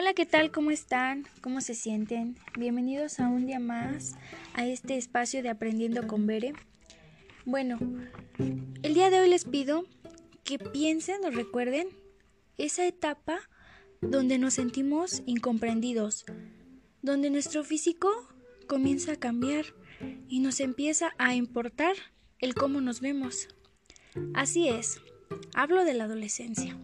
Hola, ¿qué tal? ¿Cómo están? ¿Cómo se sienten? Bienvenidos a un día más a este espacio de Aprendiendo con Bere. Bueno, el día de hoy les pido que piensen o recuerden esa etapa donde nos sentimos incomprendidos, donde nuestro físico comienza a cambiar y nos empieza a importar el cómo nos vemos. Así es, hablo de la adolescencia.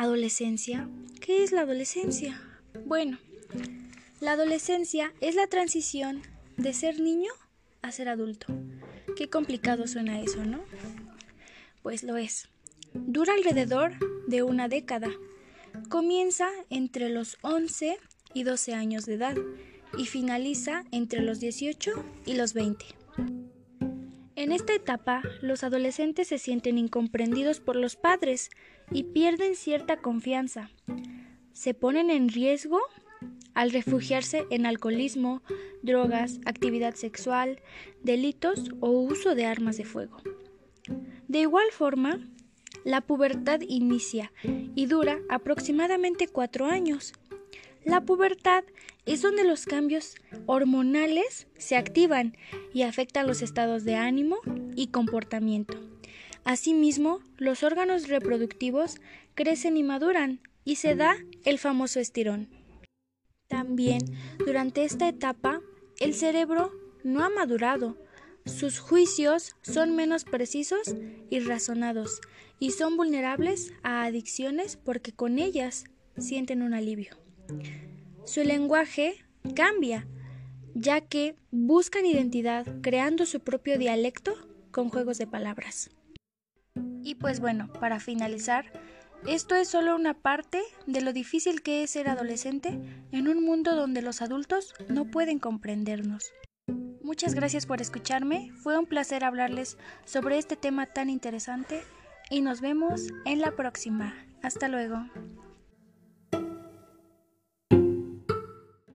Adolescencia ¿Qué es la adolescencia? Bueno, la adolescencia es la transición de ser niño a ser adulto. Qué complicado suena eso, ¿no? Pues lo es. Dura alrededor de una década. Comienza entre los 11 y 12 años de edad y finaliza entre los 18 y los 20. En esta etapa, los adolescentes se sienten incomprendidos por los padres y pierden cierta confianza se ponen en riesgo al refugiarse en alcoholismo, drogas, actividad sexual, delitos o uso de armas de fuego. De igual forma, la pubertad inicia y dura aproximadamente cuatro años. La pubertad es donde los cambios hormonales se activan y afectan los estados de ánimo y comportamiento. Asimismo, los órganos reproductivos crecen y maduran, y se da el famoso estirón. También, durante esta etapa, el cerebro no ha madurado, sus juicios son menos precisos y razonados y son vulnerables a adicciones porque con ellas sienten un alivio. Su lenguaje cambia, ya que buscan identidad creando su propio dialecto con juegos de palabras. Y pues bueno, para finalizar, esto es solo una parte de lo difícil que es ser adolescente en un mundo donde los adultos no pueden comprendernos. Muchas gracias por escucharme, fue un placer hablarles sobre este tema tan interesante y nos vemos en la próxima. Hasta luego.